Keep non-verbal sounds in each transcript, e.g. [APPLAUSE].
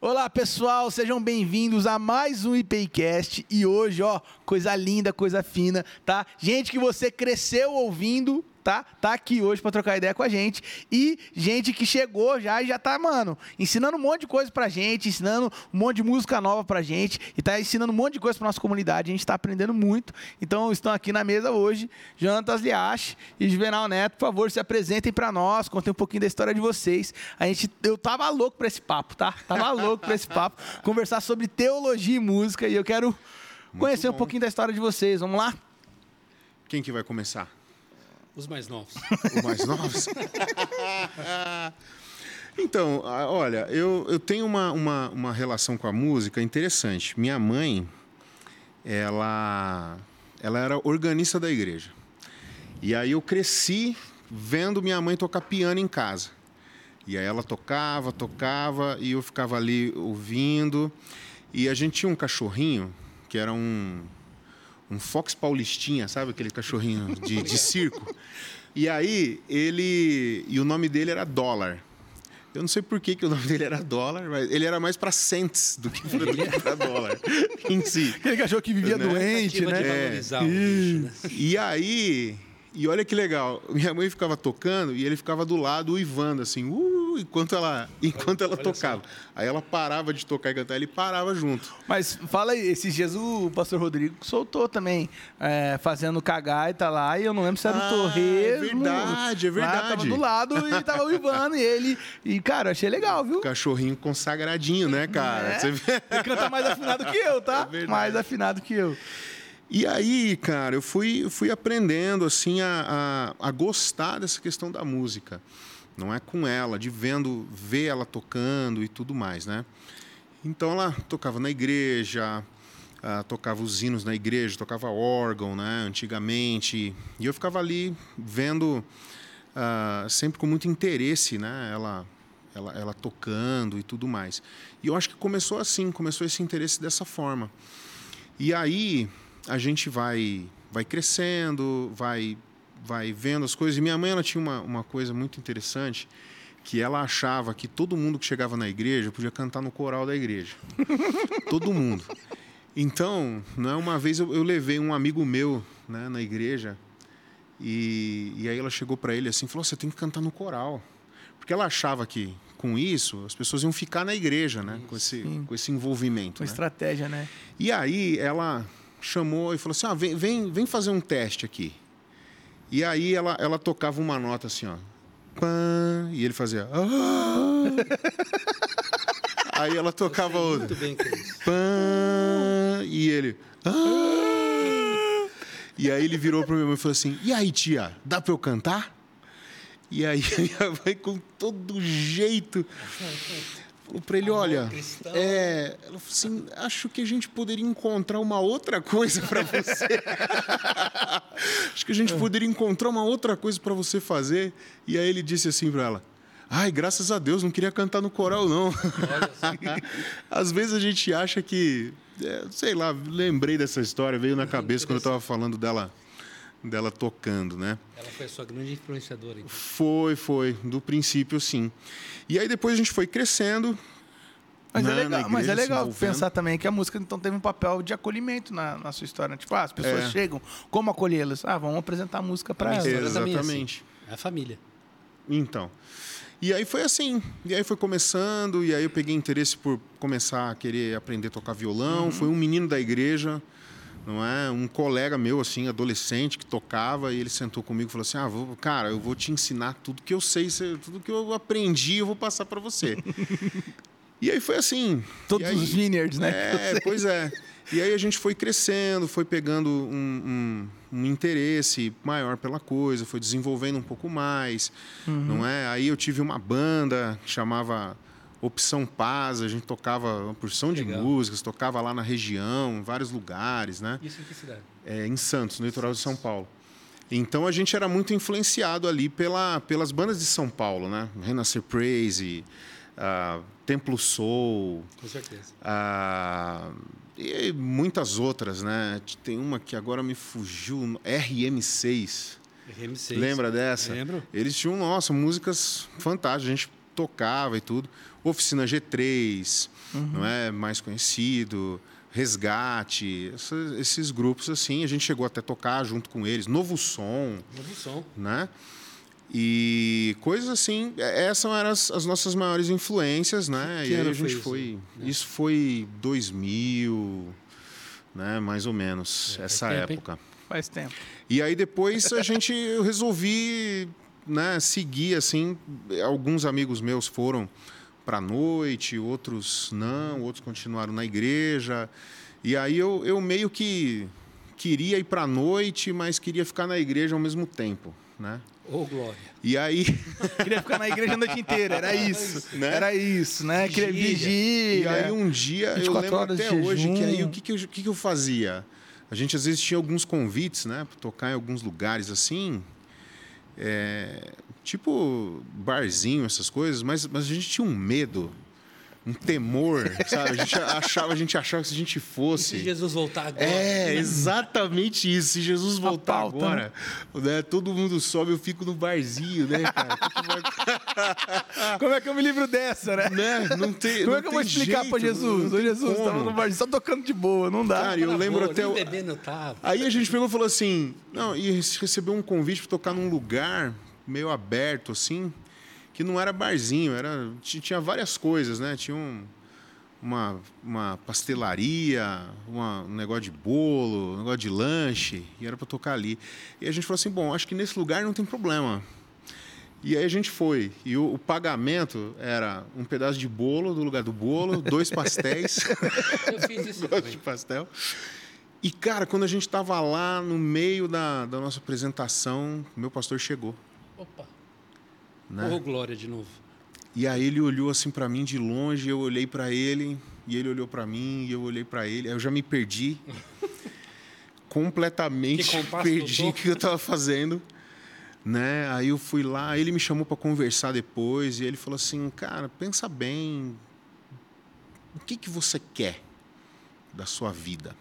Olá, pessoal, sejam bem-vindos a mais um IPCast e hoje, ó, coisa linda, coisa fina, tá? Gente que você cresceu ouvindo, tá? Tá aqui hoje para trocar ideia com a gente. E gente que chegou já e já tá, mano, ensinando um monte de coisa pra gente, ensinando um monte de música nova pra gente e tá ensinando um monte de coisa pra nossa comunidade. A gente tá aprendendo muito. Então, estão aqui na mesa hoje, Jonatas Liache e Juvenal Neto. Por favor, se apresentem para nós, contem um pouquinho da história de vocês. A gente, eu tava louco pra esse papo, tá? Tava [LAUGHS] louco pra esse papo, conversar sobre teologia e música e eu quero Muito conhecer um bom. pouquinho da história de vocês. Vamos lá? Quem que vai começar? Os mais novos. [LAUGHS] O mais novos? então, olha, eu, eu tenho uma, uma, uma relação com a música interessante. Minha mãe, ela, ela era organista da igreja. E aí eu cresci vendo minha mãe tocar piano em casa. E aí ela tocava, tocava, e eu ficava ali ouvindo. E a gente tinha um cachorrinho, que era um, um Fox Paulistinha, sabe aquele cachorrinho de, de circo? [LAUGHS] E aí ele. E o nome dele era Dólar. Eu não sei por que, que o nome dele era Dólar, mas ele era mais para cents do que para dólar [LAUGHS] em si. Aquele cachorro que vivia Né? doente, Tentativa né? de É. bicho, né? E aí. E olha que legal, minha mãe ficava tocando e ele ficava do lado uivando assim, uh, enquanto ela, enquanto ela Olha tocava. Aí ela parava de tocar e cantar, ele parava junto. Mas fala aí, esses dias o pastor Rodrigo soltou também, é, fazendo cagar e tá lá, e eu não lembro se era Ah, um torresmo. é verdade, é Lá, verdade. tava do lado e tava [LAUGHS] uivando e ele. E, cara, eu achei legal, viu? Cachorrinho consagradinho, né, cara? É. Você vê? Ele canta mais afinado que eu, tá? [LAUGHS] É mais afinado que eu. E aí, cara, eu fui, fui aprendendo assim a, a, a gostar dessa questão da música. Não é com ela, de vendo, ver ela tocando e tudo mais, né? Então ela tocava na igreja, ah, tocava os hinos na igreja, tocava órgão, né? Antigamente. E eu ficava ali vendo, ah, sempre com muito interesse, né? Ela, ela, ela tocando e tudo mais. E eu acho que começou assim, começou esse interesse dessa forma. E aí a gente vai vai crescendo, vai vai vendo as coisas. E minha mãe ela tinha uma, uma coisa muito interessante que ela achava que todo mundo que chegava na igreja podia cantar no coral da igreja. [LAUGHS] todo mundo. Então, né, uma vez eu, eu levei um amigo meu né, na igreja e, e aí ela chegou para ele assim falou: Você tem que cantar no coral. Porque ela achava que com isso as pessoas iam ficar na igreja, né? Com esse, Sim. com esse envolvimento. Uma né? estratégia, né? E aí ela chamou e falou assim: ah, vem, vem, vem fazer um teste aqui. E aí ela, ela tocava uma nota assim, ó. Pã, e ele fazia. "Ah". [LAUGHS] aí ela tocava outra. Muito bem, Cris. Pã, e ele. "Ah". E aí ele virou para minha mãe e falou assim: E aí, tia, dá para eu cantar? E aí [LAUGHS] minha mãe, com todo jeito, falou para ele: Olha, é, ela falou assim: Acho que a gente poderia encontrar uma outra coisa para você. [LAUGHS] acho que a gente poderia encontrar uma outra coisa para você fazer. E aí ele disse assim para ela: Ai, graças a Deus, não queria cantar no coral, não. [LAUGHS] Às vezes a gente acha que, é, sei lá, lembrei dessa história, veio na cabeça quando eu estava falando dela, dela tocando, né? Ela foi a sua grande influenciadora. Então. Foi, foi, do princípio sim. E aí depois a gente foi crescendo. Mas, é legal, mas é legal pensar também que a música então teve um papel de acolhimento na, na sua história. Tipo, ah, as pessoas É. chegam, como acolhê-las? Ah, vamos apresentar a música pra A minha elas. Exatamente. É a família. Então. E aí foi assim. E aí foi começando, e aí eu peguei interesse por começar a querer aprender a tocar violão. Uhum. Foi um menino da igreja, não é? Um colega meu, assim, adolescente, que tocava, e ele sentou comigo e falou assim: Ah, vou, cara, eu vou te ensinar tudo que eu sei, tudo que eu aprendi, eu vou passar para você. [LAUGHS] e aí foi assim. Todos E aí- os vineyards, né? É, [LAUGHS] pois é. E aí a gente foi crescendo, foi pegando um, um- um interesse maior pela coisa, foi desenvolvendo um pouco mais, não é? Aí eu tive uma banda que chamava Opção Paz, a gente tocava uma porção de Legal. músicas, tocava lá na região, em vários lugares, né? Isso em que cidade? É, em Santos, no litoral de São Paulo. Então a gente era muito influenciado ali pela, pelas bandas de São Paulo, né? Renascer Praise, ah, Templo Soul, Com certeza. ah, e muitas outras, né? Tem uma que agora me fugiu, RM6. RM6. Lembra dessa? Lembro. Eles tinham, nossa, músicas fantásticas. A gente tocava e tudo. Oficina G3, não é mais conhecido, Resgate, esses grupos assim, a gente chegou até a tocar junto com eles, Novo Som, Novo som. né? E coisas assim, é- essas eram as, as nossas maiores influências, né? Que e aí a gente foi foi. isso, né? Isso foi 2000, né? Mais ou menos, É, faz essa tempo, hein? época. Faz tempo. E aí depois a gente eu resolvi, né, seguir assim, alguns amigos meus foram para a noite, outros não, outros continuaram na igreja. E aí eu, eu meio que queria ir para a noite, mas queria ficar na igreja ao mesmo tempo, né? Ô, Glória. E aí [LAUGHS] Queria ficar na igreja a noite inteira, era isso. Né? Era isso, né? Queria Vigília. E aí um dia, eu 24 lembro até hoje, que aí o que, que, eu, que, que eu fazia? A gente às vezes tinha alguns convites, né? Pra tocar em alguns lugares assim. é, tipo barzinho, essas coisas, mas, mas a gente tinha um medo, um temor, sabe? A gente [LAUGHS] achava, a gente achava que se a gente E se fosse. Jesus voltar agora? É, exatamente isso. Se Jesus voltar pauta, agora, né, todo mundo sobe, eu fico no barzinho, né, cara? [LAUGHS] Como é que eu me livro dessa, né? né? Não tem, Como não é que eu vou explicar jeito, pra Jesus? Ô Jesus, como. tava no bar só tocando de boa, não dá. Cara, eu lembro boa, até o-. Aí a gente pegou e falou assim: não, e recebeu um convite para tocar num lugar meio aberto, assim, que não era barzinho, era, ti- tinha várias coisas, né? Tinha um- uma, uma pastelaria, uma- um negócio de bolo, um negócio de lanche, e era para tocar ali. E a gente falou assim: bom, acho que nesse lugar não tem problema. E aí a gente foi. E o, o pagamento era um pedaço de bolo no lugar do bolo, dois pastéis. [LAUGHS] Eu fiz isso gosto de pastel. E, cara, quando a gente estava lá no meio da, da nossa apresentação, meu pastor chegou. Opa. Né? Ô, Glória de novo. E aí ele olhou assim para mim de longe, eu olhei para ele, e ele olhou para mim, e eu olhei para ele. Aí eu já me perdi. [LAUGHS] completamente perdi o que eu estava fazendo. Né? Aí eu fui lá, ele me chamou para conversar depois, e ele falou assim: "Cara, pensa bem, o que que você quer da sua vida?"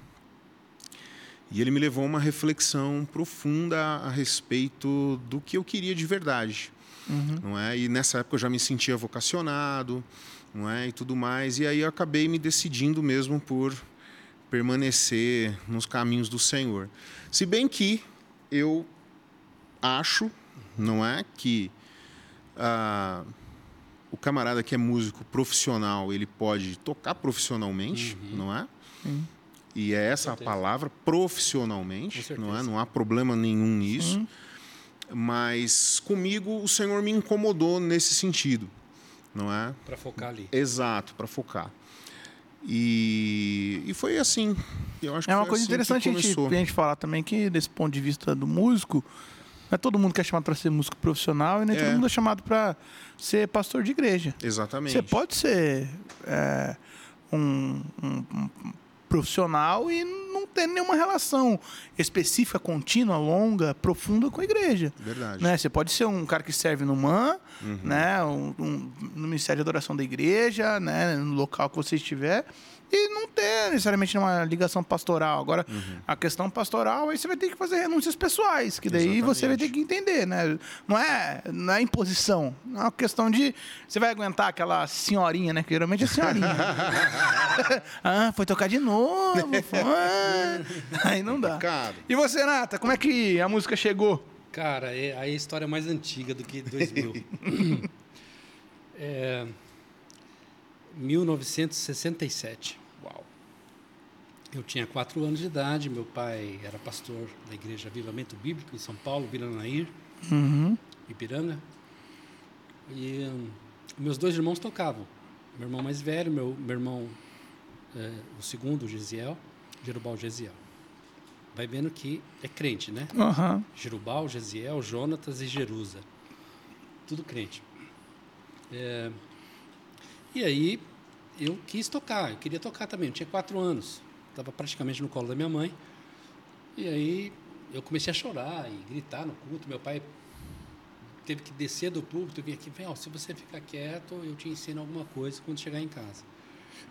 E ele me levou a uma reflexão profunda a respeito do que eu queria de verdade, não é? E nessa época eu já me sentia vocacionado, não é? E tudo mais. E aí eu acabei me decidindo mesmo por permanecer nos caminhos do Senhor. Se bem que eu acho, não é, que ah, o camarada que é músico profissional ele pode tocar profissionalmente, não é? E é essa a palavra, profissionalmente, não é? Não há problema nenhum nisso. Mas comigo o Senhor me incomodou nesse sentido, não é? Pra focar ali. Exato, para focar. E, e foi assim. Eu acho que É uma coisa assim que interessante a gente, a gente falar também que, desse ponto de vista do músico, não é todo mundo que é chamado para ser músico profissional e nem É. todo mundo é chamado para ser pastor de igreja. Exatamente. Você pode ser é, um, um- um profissional e não ter nenhuma relação específica, contínua, longa, profunda com a igreja. Verdade. Né? Você pode ser um cara que serve no MAN, Uhum. né? Um, um- no Ministério de Adoração da Igreja, né? no local que você estiver, e não ter necessariamente uma ligação pastoral. Agora, Uhum. a questão pastoral, aí você vai ter que fazer renúncias pessoais, que daí você vai ter Exatamente. que entender, né? Não é, não é imposição, é uma questão de... Você vai aguentar aquela senhorinha, né? Que geralmente é senhorinha. [LAUGHS] [LAUGHS] ah, foi tocar de novo, [LAUGHS] foi. Aí não dá. Cara, E você, Nata, como é que a música chegou? Cara, é, aí a história é mais antiga do que 2000. [LAUGHS] é, 1967. Uau. Eu tinha quatro anos de idade, meu pai era pastor da Igreja Avivamento Bíblico em São Paulo, Vila Nair, Uhum. Ipiranga. E hum, meus dois irmãos tocavam. Meu irmão mais velho, meu, meu irmão, é, o segundo, Gesiel, Jerubal Gesiel. Vai vendo que é crente, né? Aham. Jerubal, Gesiel, Jonatas e Jerusa. Tudo crente. É, e aí eu quis tocar, eu queria tocar também. Eu tinha quatro anos, estava praticamente no colo da minha mãe. E aí eu comecei a chorar e gritar no culto. Meu pai teve que descer do púlpito e vir aqui, "Vel, se você ficar quieto, eu te ensino alguma coisa quando chegar em casa.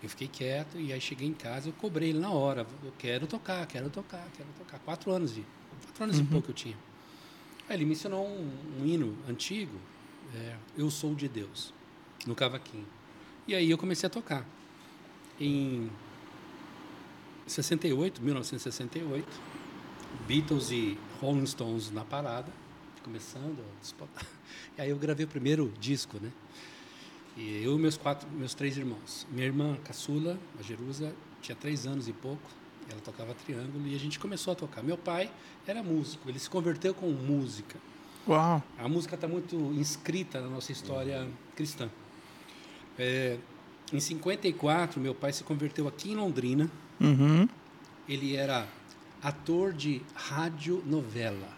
Eu fiquei quieto e aí cheguei em casa, eu cobrei ele na hora. Eu quero tocar, quero tocar, quero tocar. Quatro anos de, quatro anos e pouco eu tinha. Aí ele me ensinou um, um hino antigo, é, Eu Sou de Deus. no cavaquinho. E aí eu comecei a tocar. Em 68, 1968, Beatles e Rolling Stones na parada, começando a disputar. [LAUGHS] E aí eu gravei o primeiro disco, né? E eu e meus quatro, meus três irmãos. Minha irmã caçula, a Jerusa, tinha três anos e pouco. Ela tocava triângulo e a gente começou a tocar. Meu pai era músico, ele se converteu com música. Uau. A música está muito inscrita na nossa história cristã. É, em 54, meu pai se converteu aqui em Londrina. Uhum. Ele era ator de radionovela.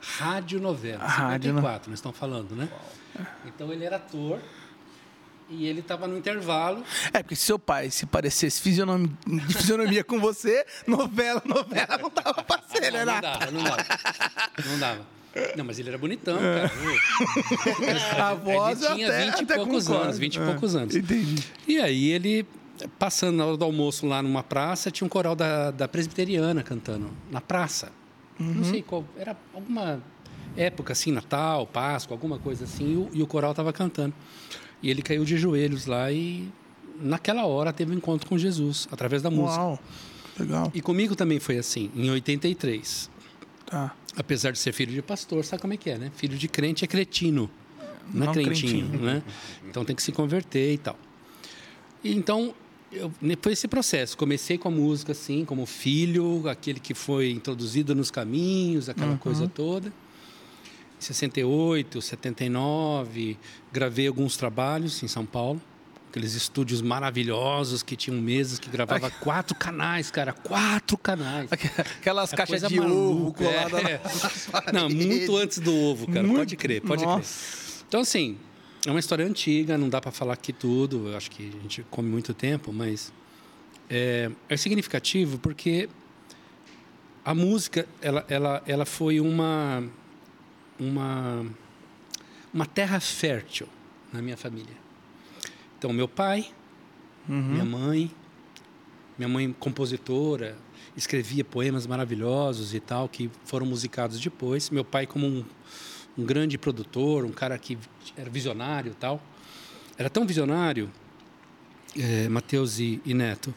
Radionovela. Rádio, 54, nós estamos falando, né? Então ele era ator e ele estava no intervalo. É, porque se seu pai se parecesse fisionomia, de fisionomia com você, novela, novela não dava pra ser, né? não, não dava, não dava. Não dava. Não, mas ele era bonitão, É. cara. A voz ele tinha até, 20 e poucos concordo. anos, 20 e É, poucos anos. Entendi. E aí ele, passando na hora do almoço lá numa praça, tinha um coral da, da presbiteriana cantando. Na praça. Uhum. Não sei qual. Era alguma época assim, Natal, Páscoa, alguma coisa assim, e o, e o coral estava cantando. E ele caiu de joelhos lá e, naquela hora, teve um encontro com Jesus, através da música. Uau. Legal. E comigo também foi assim, em 83. Tá. Apesar de ser filho de pastor, sabe como é que é, né? Filho de crente é cretino, não, Não é crentinho, crentinho. né? Então tem que se converter e tal. E então, eu, foi esse processo. Comecei com a música, assim, como filho, aquele que foi introduzido nos caminhos, aquela coisa toda. Em 68, 79, gravei alguns trabalhos em São Paulo. Aqueles estúdios maravilhosos que tinham mesas que gravava quatro canais, cara, quatro canais. Aquelas É caixas de ovo coladas é. [LAUGHS] na Não, muito antes do ovo, cara. Muito- Pode crer, pode crer. Nossa. Então, assim, é uma história antiga, não dá para falar aqui tudo. Eu acho que a gente come muito tempo, mas é, é significativo porque a música, ela, ela, ela foi uma, uma, uma terra fértil na minha família. Então, meu pai, minha mãe, minha mãe compositora, escrevia poemas maravilhosos e tal, que foram musicados depois. Meu pai como um, um grande produtor, um cara que era visionário e tal. Era tão visionário, é, Mateus e, e Neto,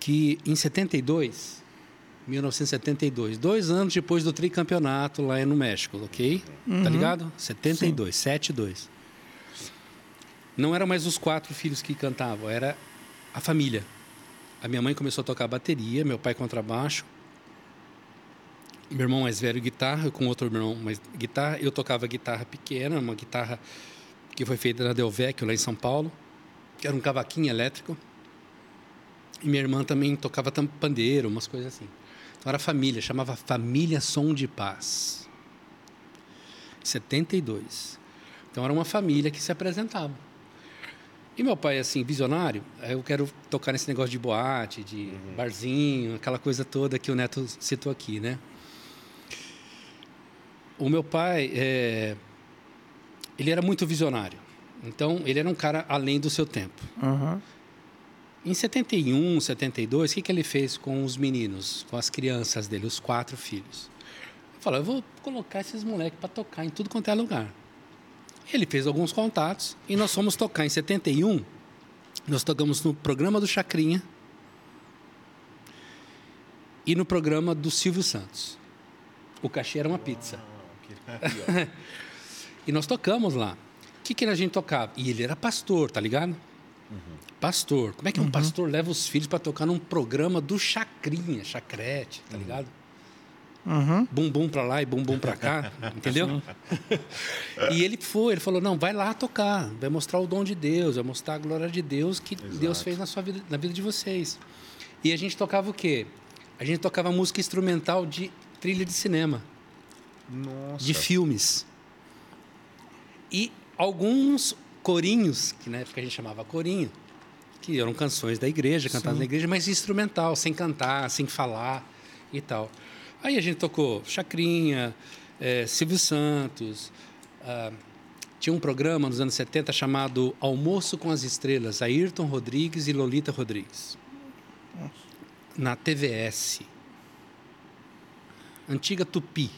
que em 72, 1972, dois anos depois do tricampeonato lá no México, ok? Tá ligado? 72, 72. Não eram mais os quatro filhos que cantavam, era a família. A minha mãe começou a tocar bateria, meu pai contrabaixo, meu irmão mais velho guitarra, com outro irmão mais guitarra. Eu tocava guitarra pequena, uma guitarra que foi feita na Del Vecchio, lá em São Paulo, que era um cavaquinho elétrico. E minha irmã também tocava pandeiro, umas coisas assim. Era família, chamava Família Som de Paz. 72. Então era uma família que se apresentava. E meu pai, assim, visionário, eu quero tocar nesse negócio de boate, de barzinho, aquela coisa toda que o Neto citou aqui, né? O meu pai, é, ele era muito visionário. Então, ele era um cara além do seu tempo. Aham. Em 71, 72, o que, que ele fez com os meninos, com as crianças dele, os quatro filhos? Ele falou: eu vou colocar esses moleques para tocar em tudo quanto é lugar. Ele fez alguns contatos e nós fomos tocar em 71. Nós tocamos no programa do Chacrinha e no programa do Silvio Santos. O cachê era uma pizza. [LAUGHS] E nós tocamos lá. O que, que a gente tocava? E ele era pastor, tá ligado? Pastor. Como é que um pastor leva os filhos para tocar num programa do Chacrinha, Chacrete, tá ligado? Uhum. Bumbum para lá e bumbum para cá, [LAUGHS] entendeu? [LAUGHS] e ele foi, ele falou: "Não, vai lá tocar, vai mostrar o dom de Deus, vai mostrar a glória de Deus que Deus fez na sua vida, na vida de vocês". E a gente tocava o quê? A gente tocava música instrumental de trilha de cinema Nossa. de filmes. E alguns corinhos, que na época a gente chamava corinho, que eram canções da igreja, cantadas na igreja, mas instrumental, sem cantar, sem falar e tal. Aí a gente tocou Chacrinha, eh, Silvio Santos. ah, tinha um programa nos anos 70 chamado Almoço com as Estrelas, Ayrton Rodrigues e Lolita Rodrigues. Na TVS. Antiga Tupi.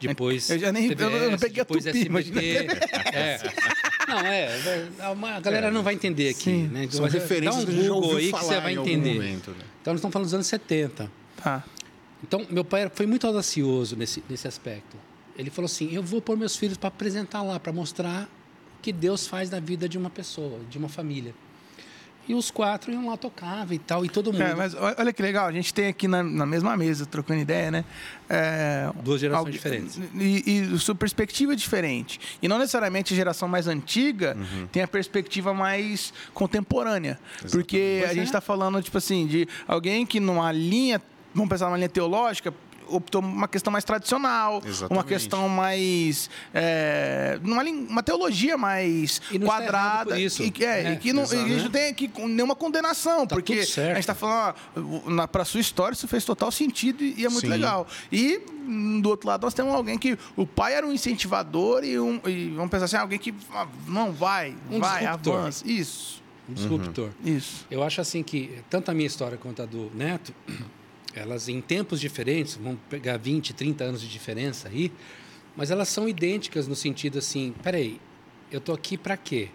Depois Eu já nem- não- eu não TVS, peguei a Tupi, SBT. É. Não, é. A galera não vai entender aqui. Sim. Né? São Mas referências dá um que Google aí que você vai entender. momento, né? Então, nós estamos falando dos anos 70. Tá. Então, meu pai foi muito audacioso nesse, nesse aspecto. Ele falou assim: eu vou pôr meus filhos para apresentar lá, para mostrar o que Deus faz na vida de uma pessoa, de uma família. E os quatro iam lá, tocavam e tal, e todo mundo. É, mas olha que legal, a gente tem aqui na, na mesma mesa, trocando ideia, né? É, Duas gerações diferentes. E, e sua perspectiva é diferente. E não necessariamente a geração mais antiga Uhum. tem a perspectiva mais contemporânea. Porque a Pois gente é. está falando, tipo assim, de alguém que numa linha, vamos pensar numa linha teológica, optou uma questão mais tradicional, uma Exatamente. questão mais. É, lin- uma teologia mais E não está errado quadrada. por isso. E, que- é, É, e que não, e a gente não tem aqui nenhuma condenação, Tá porque tudo certo. a gente está falando, pra sua história, isso fez total sentido e, é muito Sim. legal. E hum, do outro lado, nós temos alguém que o pai era um incentivador e, um, e vamos pensar assim, alguém que ah, não vai, Um vai, disruptor. avança. Isso, Um disruptor. isso. Eu acho assim que tanto a minha história quanto a do Neto, elas em tempos diferentes, vamos pegar 20, 30 anos de diferença aí, mas elas são idênticas no sentido assim, peraí, eu tô aqui para quê?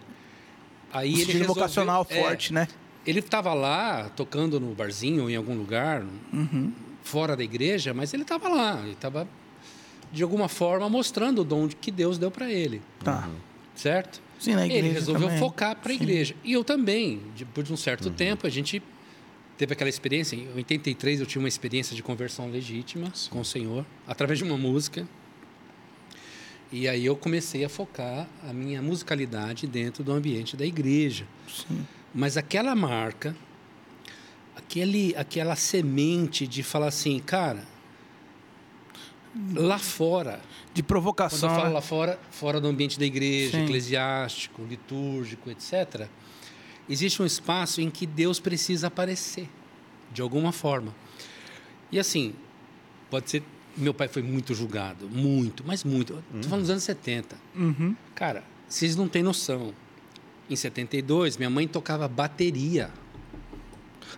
Aí Um ele estilo resolveu- vocacional é, forte, né? Ele estava lá tocando no barzinho ou em algum lugar, Uhum. fora da igreja, mas ele estava lá, ele estava de alguma forma mostrando o dom que Deus deu para ele, Tá. certo? Sim, na igreja Ele resolveu também. focar para a igreja. E eu também, depois de um certo tempo, a gente teve aquela experiência. Em 83 eu tive uma experiência de conversão legítima com o Senhor, através de uma música. E aí eu comecei a focar a minha musicalidade dentro do ambiente da igreja. Sim. Mas aquela marca, aquele, aquela semente de falar assim, cara, lá fora, De quando provocação. eu falo né? lá fora, fora do ambiente da igreja, Sim. eclesiástico, litúrgico, etc., existe um espaço em que Deus precisa aparecer, de alguma forma. E assim, pode ser. Meu pai foi muito julgado, muito, mas muito. Estou falando dos anos 70. Uhum. Cara, vocês não têm noção. Em 72, minha mãe tocava bateria.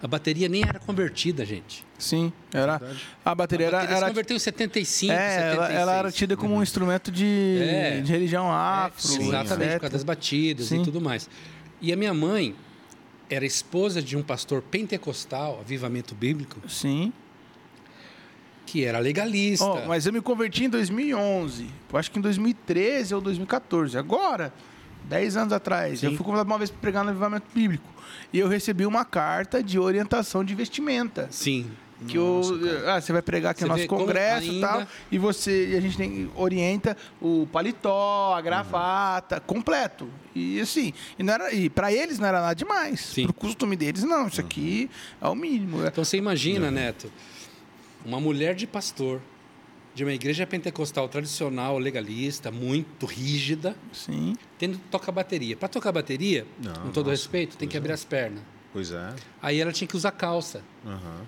A bateria nem era convertida, gente. Sim, era. A bateria A era. bateria se era converteu em 75, é, ela, 76. ela era tida como um instrumento de, É. de religião afro. É, exatamente, por causa das batidas Sim. e tudo mais. E a minha mãe era esposa de um pastor pentecostal, avivamento bíblico, Sim. que era legalista. Ó, mas eu me converti em 2011. Eu acho que em 2013 ou 2014. Agora, 10 anos atrás. Sim. Eu fui convidado uma vez para pregar no avivamento bíblico. E eu recebi uma carta de orientação de vestimenta. Sim. Que eu, ah, você vai pregar aqui Você no nosso congresso e tal. E você e a gente tem, orienta o paletó, a gravata, completo. E assim, e, não era, e para eles não era nada demais. Sim. Pro costume deles, não. Isso aqui é o mínimo. Então você imagina, Neto, uma mulher de pastor de uma igreja pentecostal tradicional, legalista, muito rígida, Sim. tendo toca bateria. Para tocar bateria, Não, com todo nossa, respeito, tem que abrir é. as pernas. Pois é. Aí ela tinha que usar calça. Aham.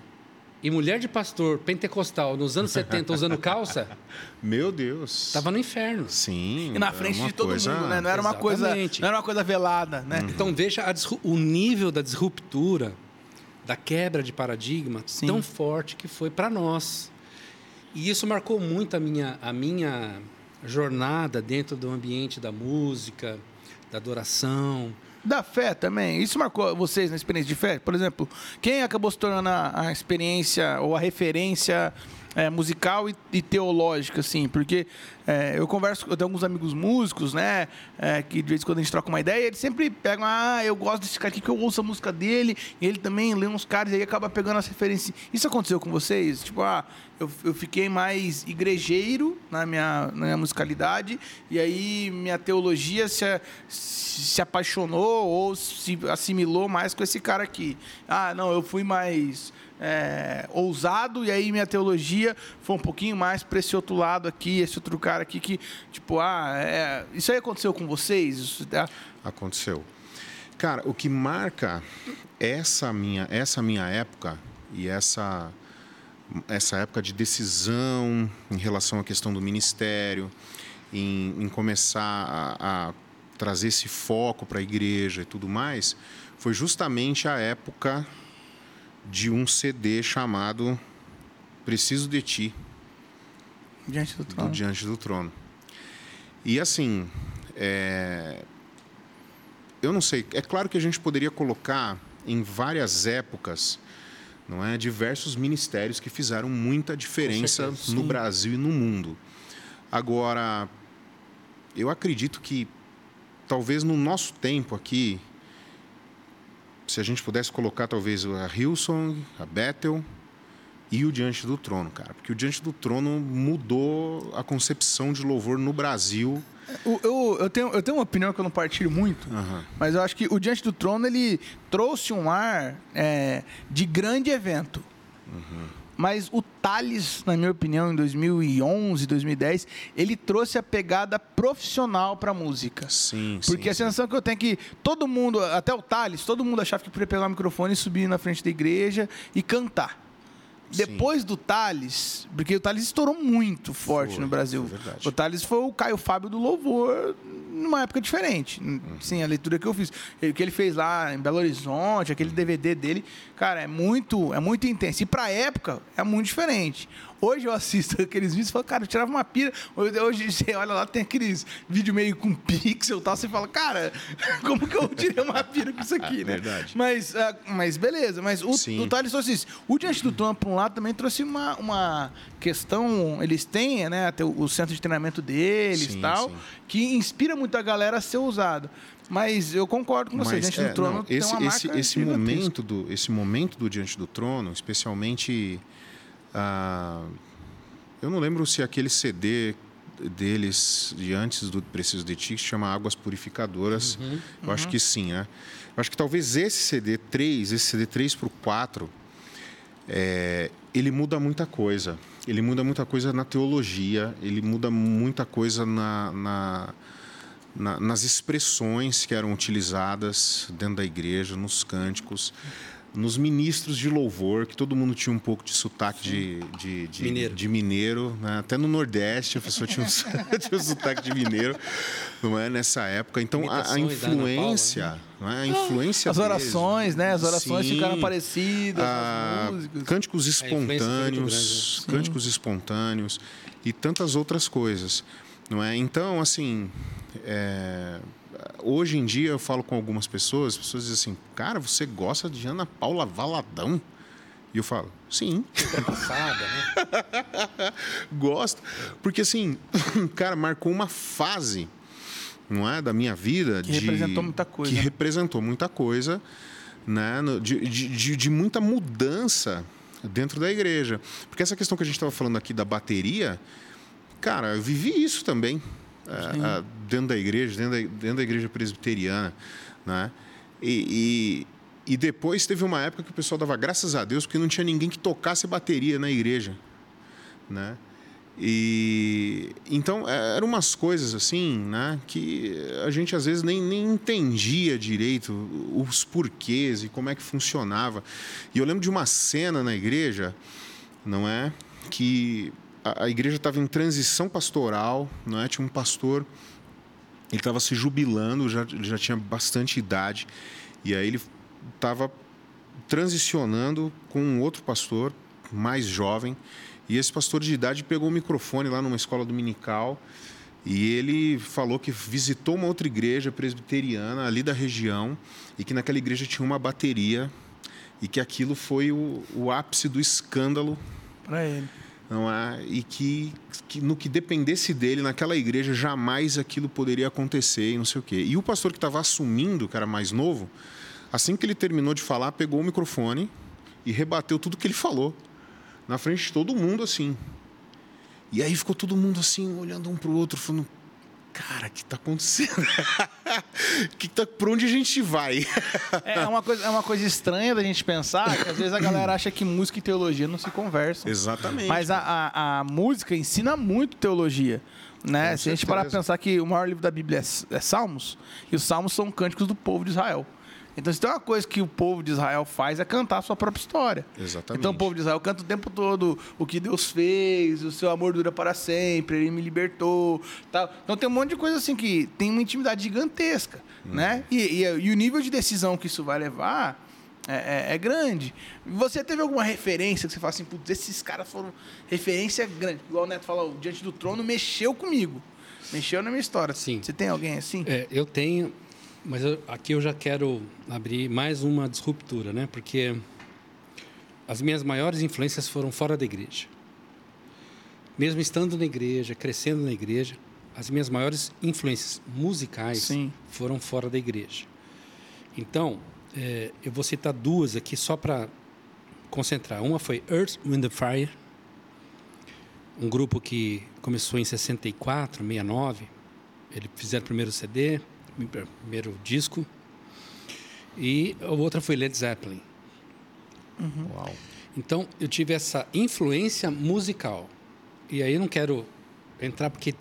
E mulher de pastor pentecostal nos anos 70 [LAUGHS] usando calça, Meu Deus. tava no inferno. Sim. E na é frente uma de todo coisa- mundo, né? Não era uma coisa, Exatamente. não era uma coisa velada, né? Então veja disru- o nível da disruptura, da quebra de paradigma Sim. tão forte que foi para nós. E isso marcou muito a minha, a minha jornada dentro do ambiente da música, da adoração. Da fé também. Isso marcou vocês na experiência de fé? Por exemplo, quem acabou se tornando a, a experiência ou a referência é, musical e, e teológica, assim? Porque é, eu converso, eu tenho alguns amigos músicos, né? é, que de vez em quando a gente troca uma ideia, eles sempre pegam, ah, eu gosto desse cara aqui, que eu ouço a música dele, e ele também lê uns caras, e aí acaba pegando as referências. Isso aconteceu com vocês? Tipo, ah, eu, eu fiquei mais igrejeiro na minha, na minha musicalidade, e aí minha teologia se, se apaixonou ou se assimilou mais com esse cara aqui. Ah, não, eu fui mais é, ousado, e aí minha teologia foi um pouquinho mais para esse outro lado aqui, esse outro cara aqui que, tipo, ah, é, isso aí aconteceu com vocês? Isso, é, Aconteceu. Cara, o que marca essa minha, essa minha época e essa, essa época de decisão em relação à questão do ministério, em, em começar a, a trazer esse foco para a igreja e tudo mais, foi justamente a época de um CD chamado Preciso de Ti, diante do do trono. Diante do Trono. E assim, é, eu não sei. É claro que a gente poderia colocar em várias épocas, não é, diversos ministérios que fizeram muita diferença certeza, no. Brasil e no mundo. Agora, eu acredito que talvez no nosso tempo aqui, se a gente pudesse colocar talvez a Hillsong, a Bethel e o Diante do Trono, cara, porque o Diante do Trono mudou a concepção de louvor no Brasil. O- Eu, eu, tenho, eu tenho uma opinião que eu não partilho muito, Aham. mas eu acho que o Diante do Trono ele trouxe um ar é, de grande evento. Mas o Thales, na minha opinião, em 2011, 2010, ele trouxe a pegada profissional para a música. Sim, Porque sim, a sensação que eu tenho é que todo mundo, até o Thales, todo mundo achava que podia pegar o microfone e subir na frente da igreja e cantar. Sim. Depois do Thales, porque o Thales estourou muito forte Foi, no Brasil. verdade. O Thales foi o Caio Fábio do louvor numa época diferente. Uhum. Sim, a leitura que eu fiz. O que ele fez lá em Belo Horizonte, aquele DVD dele, cara, é muito, é muito intenso. E pra época, é muito diferente. Hoje eu assisto [LAUGHS] aqueles vídeos e falo, cara, eu tirava uma pira. Hoje você olha lá, tem aqueles vídeos meio com pixel e tal, você fala, cara, [LAUGHS] como que eu tirei uma pira com isso aqui, [LAUGHS] né? Verdade. Mas, ah, mas beleza, mas o, Sim. o Thales trouxe isso. O Diante do Trono, por um lado, também trouxe uma, uma questão. Eles têm, né, até o, centro de treinamento deles e tal, sim. Que inspira muito a galera a ser usado. Mas eu concordo com você, Mas, Diante é, do Trono não, tem esse, uma esse, marca esse momento do esse momento do diante do trono, especialmente, ah, eu não lembro se aquele CD deles de antes do Preciso de Ti que se chama Águas Purificadoras. Eu acho que sim, né? Eu acho que talvez esse CD 3, esse CD 3 para o 4, é, ele muda muita coisa. Ele muda muita coisa na teologia, ele muda muita coisa na, na- na- nas expressões que eram utilizadas dentro da igreja, nos cânticos, nos ministros de louvor, que todo mundo tinha um pouco de sotaque de, de, de Mineiro. de mineiro, né? até no Nordeste a pessoa tinha um, [LAUGHS] tinha um sotaque de mineiro, não é? Nessa época. Então a, a Paula, influência, não é? a influência As orações, né? As orações Sim. ficaram parecidas, Ah, as músicas. cânticos espontâneos, grande, cânticos espontâneos e tantas outras coisas, não é? Então, assim, é, hoje em dia eu falo com algumas pessoas, as pessoas dizem assim, cara, você gosta de Ana Paula Valadão? E eu falo, sim, Passada, né? [LAUGHS] gosto, porque assim, [CLEARS THROAT] cara, marcou uma fase, não é, da minha vida Que de- representou muita coisa, que né? representou muita coisa, né, de, de- de muita mudança dentro da igreja, porque essa questão que a gente estava falando aqui da bateria, cara, eu vivi isso também é, é, dentro da igreja, dentro da, dentro da igreja presbiteriana, né, e, e, e depois teve uma época que o pessoal dava graças a Deus porque não tinha ninguém que tocasse bateria na igreja, né? E então é, eram umas coisas assim, né, que a gente às vezes nem, nem entendia direito os porquês e como é que funcionava. E eu lembro de uma cena na igreja, não é, que a, igreja estava em transição pastoral, não é, tinha um pastor ele estava se jubilando, já, já tinha bastante idade, e aí ele estava transicionando com um outro pastor mais jovem, e esse pastor de idade pegou o microfone lá numa escola dominical e ele falou que visitou uma outra igreja presbiteriana ali da região e que naquela igreja tinha uma bateria e que aquilo foi o, o ápice do escândalo Pra ele. Não é? E que, que no que dependesse dele naquela igreja jamais aquilo poderia acontecer e não sei o quê. E o pastor que estava assumindo, que era mais novo, assim que ele terminou de falar, pegou o microfone e rebateu tudo que ele falou na frente de todo mundo assim. E aí ficou todo mundo assim olhando um para o outro, falando: Cara, o que está acontecendo? [LAUGHS] que tá, por onde a gente vai? É uma, coisa, é uma coisa estranha da gente pensar, que às vezes a galera acha que música e teologia não se conversam. Exatamente. Mas a, a, a música ensina muito teologia. Né? Com Se a gente parar para pensar que o maior livro da Bíblia é, é Salmos, e os Salmos são cânticos do povo de Israel. Então, se tem uma coisa que o povo de Israel faz é cantar a sua própria história. Exatamente. Então, o povo de Israel canta o tempo todo o que Deus fez, o seu amor dura para sempre, ele me libertou. Tal. Então, tem um monte de coisa assim que tem uma intimidade gigantesca. Uhum. Né? E, e- e o nível de decisão que isso vai levar é, é- é grande. Você teve alguma referência que você fala assim, putz, esses caras foram referência grande? Igual o Neto falou, Diante do Trono mexeu comigo. Mexeu na minha história. Sim. Você tem alguém assim? É, eu tenho, mas eu- aqui eu já quero abrir mais uma disruptura, né? Porque as minhas maiores influências foram fora da igreja. Mesmo estando na igreja, crescendo na igreja, as minhas maiores influências musicais Sim. foram fora da igreja. Então, é, eu vou citar duas aqui só para concentrar. Uma foi Earth, Wind and Fire, um grupo que começou em 64, 69. Eles fizeram o primeiro CD, primeiro disco. E a outra foi Led Zeppelin. Uau. Então, eu tive essa influência musical. E aí eu não quero entrar porque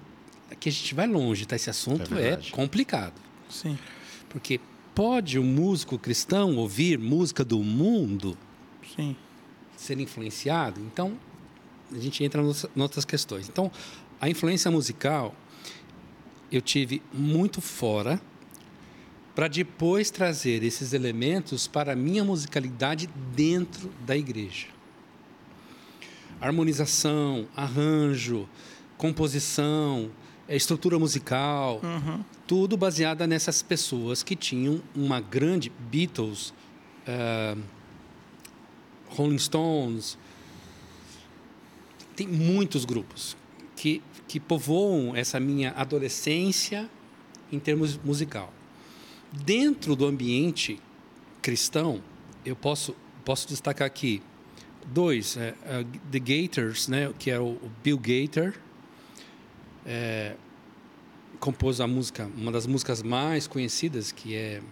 aqui a gente vai longe, tá? Esse assunto É é, complicado. Sim. Porque pode um músico cristão ouvir música do mundo, Sim. ser influenciado? Então, a gente entra em outras questões. Então, a influência musical eu tive muito fora para depois trazer esses elementos para a minha musicalidade dentro da igreja. Harmonização, arranjo, composição, eh, estrutura musical, Uhum. tudo baseada nessas pessoas que tinham uma grande Beatles, ah, Rolling Stones, tem muitos grupos que que povoam essa minha adolescência em termos musical. Dentro do ambiente cristão, eu posso posso destacar aqui dois, é, é, The Gators, né, que é o o Bill Gator, é, compôs a música, uma das músicas mais conhecidas, que é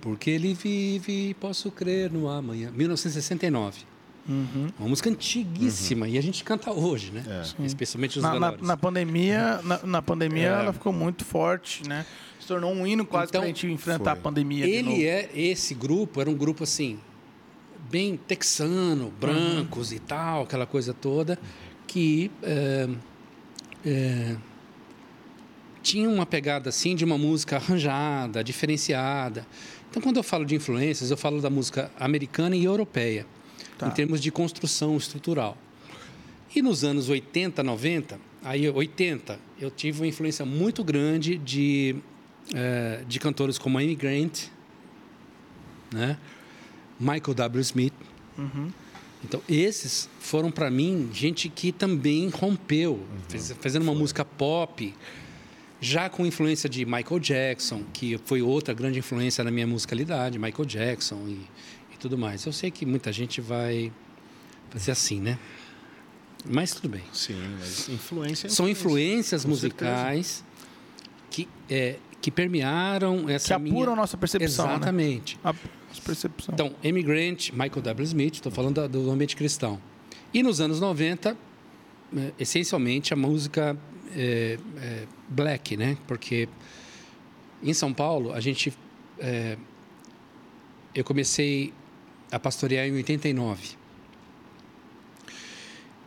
Porque Ele Vive, Posso Crer no Amanhã, 1969. Uhum. Uma música antiguíssima e a gente canta hoje, né? É. Especialmente os Na, na, na pandemia, na, na pandemia É. ela ficou muito forte, né? Se tornou um hino quase Então, pra gente enfrentar foi. a pandemia de novo. Ele é esse grupo, era um grupo assim bem texano, brancos e tal, aquela coisa toda, que é, é, tinha uma pegada assim de uma música arranjada, diferenciada. Então, quando eu falo de influências, eu falo da música americana e europeia, Tá. em termos de construção estrutural. E nos anos 80, 90, aí 80, eu tive uma influência muito grande de, eh, de cantores como Amy Grant, né? Michael W. Smith. Uhum. Então, esses foram para mim gente que também rompeu, fez- fazendo uma música pop, já com influência de Michael Jackson, que foi outra grande influência na minha musicalidade, Michael Jackson e tudo mais. Eu sei que muita gente vai fazer assim, né? Mas tudo bem. Sim, mas influência é São influência. influências musicais que, é, que permearam essa Que apuram minha... a nossa percepção, né? Exatamente. A nossa percepção. Então, Emigrant, Michael W. Smith, estou falando do ambiente cristão. E nos anos 90, eh, essencialmente a música eh, eh, black, né? Porque em São Paulo, a gente. eh, eu comecei a pastorear em 89.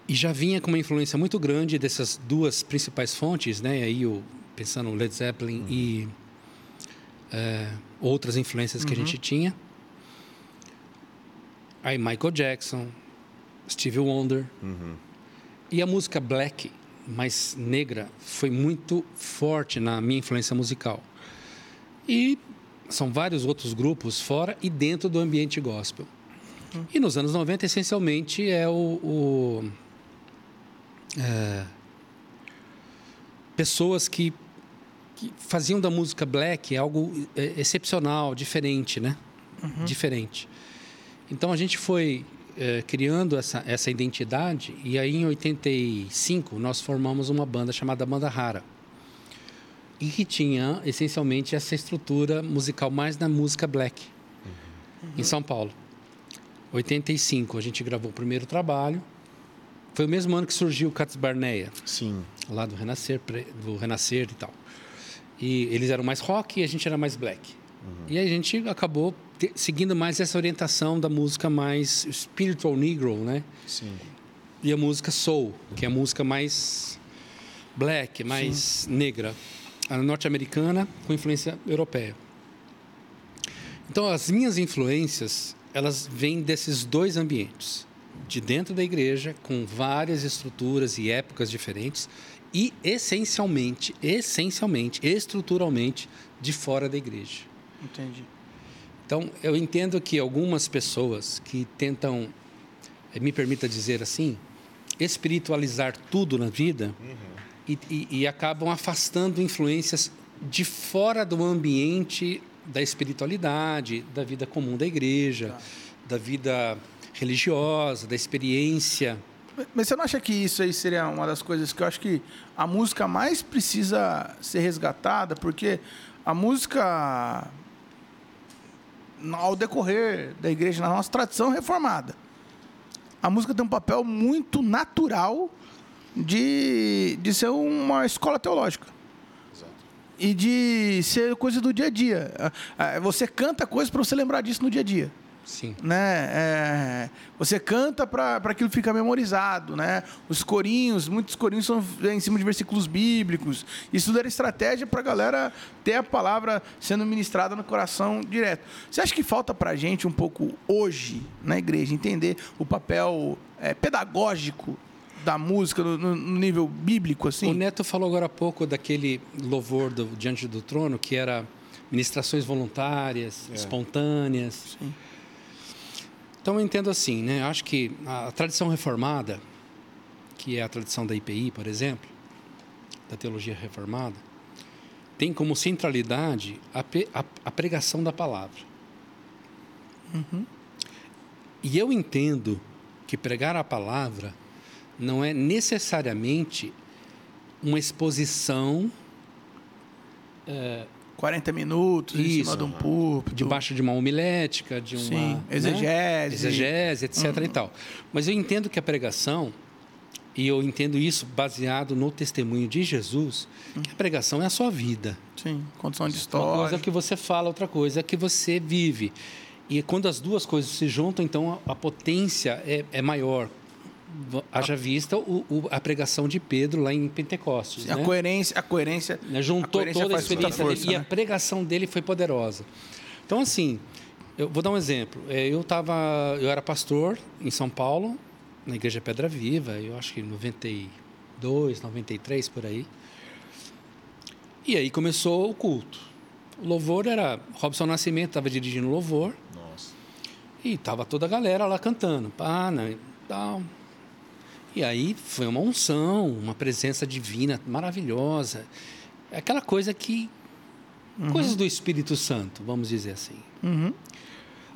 E já vinha com uma influência muito grande dessas duas principais fontes, né? Aí, o, pensando Led Zeppelin e eh, outras influências que a gente tinha. Aí Michael Jackson, Stevie Wonder. E a música black, mais negra, foi muito forte na minha influência musical. E são vários outros grupos fora e dentro do ambiente gospel. E nos anos 90, essencialmente, é o. o- é, pessoas que, que faziam da música black algo é, excepcional, diferente, né? Diferente. Então a gente foi eh, criando essa, essa identidade e aí em 85 nós formamos uma banda chamada Banda Rara. E que tinha essencialmente essa estrutura musical mais na música black em São Paulo. 85 a gente gravou o primeiro trabalho. Foi o mesmo ano que surgiu o Cats Barneia, Sim. lá do Renascer, do Renascer e tal. E eles eram mais rock e a gente era mais black. E aí a gente acabou te- seguindo mais essa orientação da música mais spiritual negro, né? Sim. E a música soul, que é a música mais black, mais negra, a norte-americana com influência europeia. Então as minhas influências, elas vêm desses dois ambientes, de dentro da igreja, com várias estruturas e épocas diferentes, e essencialmente, essencialmente, estruturalmente de fora da igreja. Entendi. Então, eu entendo que algumas pessoas que tentam, eh, me permita dizer assim, espiritualizar tudo na vida e, e- e acabam afastando influências de fora do ambiente da espiritualidade, da vida comum da igreja, da vida religiosa, da experiência. Mas você não acha que isso aí seria uma das coisas que eu acho que a música mais precisa ser resgatada? Porque a música, ao decorrer da igreja, na nossa tradição reformada, a música tem um papel muito natural de, de ser uma escola teológica. E de ser coisa do dia a dia. Ah, ah, Você canta coisas para você lembrar disso no dia a dia Sim. né? É, você canta para aquilo ficar memorizado, né? Os corinhos, muitos corinhos são em cima de versículos bíblicos. Isso tudo era estratégia para a galera ter a palavra sendo ministrada no coração direto. Você acha que falta para a gente um pouco hoje na igreja entender o papel é, pedagógico da música no, no- nível bíblico assim? O Neto falou agora há pouco daquele louvor do Diante do Trono, que era ministrações voluntárias, espontâneas. Sim. Então eu entendo assim, né? Eu acho que a tradição reformada, que é a tradição da IPI, por exemplo, da teologia reformada, tem como centralidade a, pe- a- a pregação da palavra. E eu entendo que pregar a palavra não é necessariamente uma exposição 40 minutos em cima Isso. de um púlpito. debaixo de uma homilética, de uma Sim, né? exegese. exegese, etc. e tal. Mas eu entendo que a pregação, e eu entendo isso baseado no testemunho de Jesus, que a pregação é a sua vida. Sim, condição de Uma história. coisa é que você fala, outra coisa é que você vive. E quando as duas coisas se juntam, então a, a potência é, é maior. Haja vista o- o- a pregação de Pedro lá em Pentecostes. Sim, a né? coerência, a coerência. né? Juntou coerência toda a experiência força, dele e a né? pregação dele foi poderosa. Então, assim, eu vou dar um exemplo. É, Eu tava, eu era pastor em São Paulo, na Igreja Pedra Viva, eu acho que em 92, 93, por aí. E aí começou o culto. O louvor era... Robson Nascimento estava dirigindo o louvor. Nossa. E tava toda a galera lá cantando. Pá, né, tal. E aí foi uma unção, uma presença divina maravilhosa. É Aquela coisa que. Coisas do Espírito Santo, vamos dizer assim. Uhum.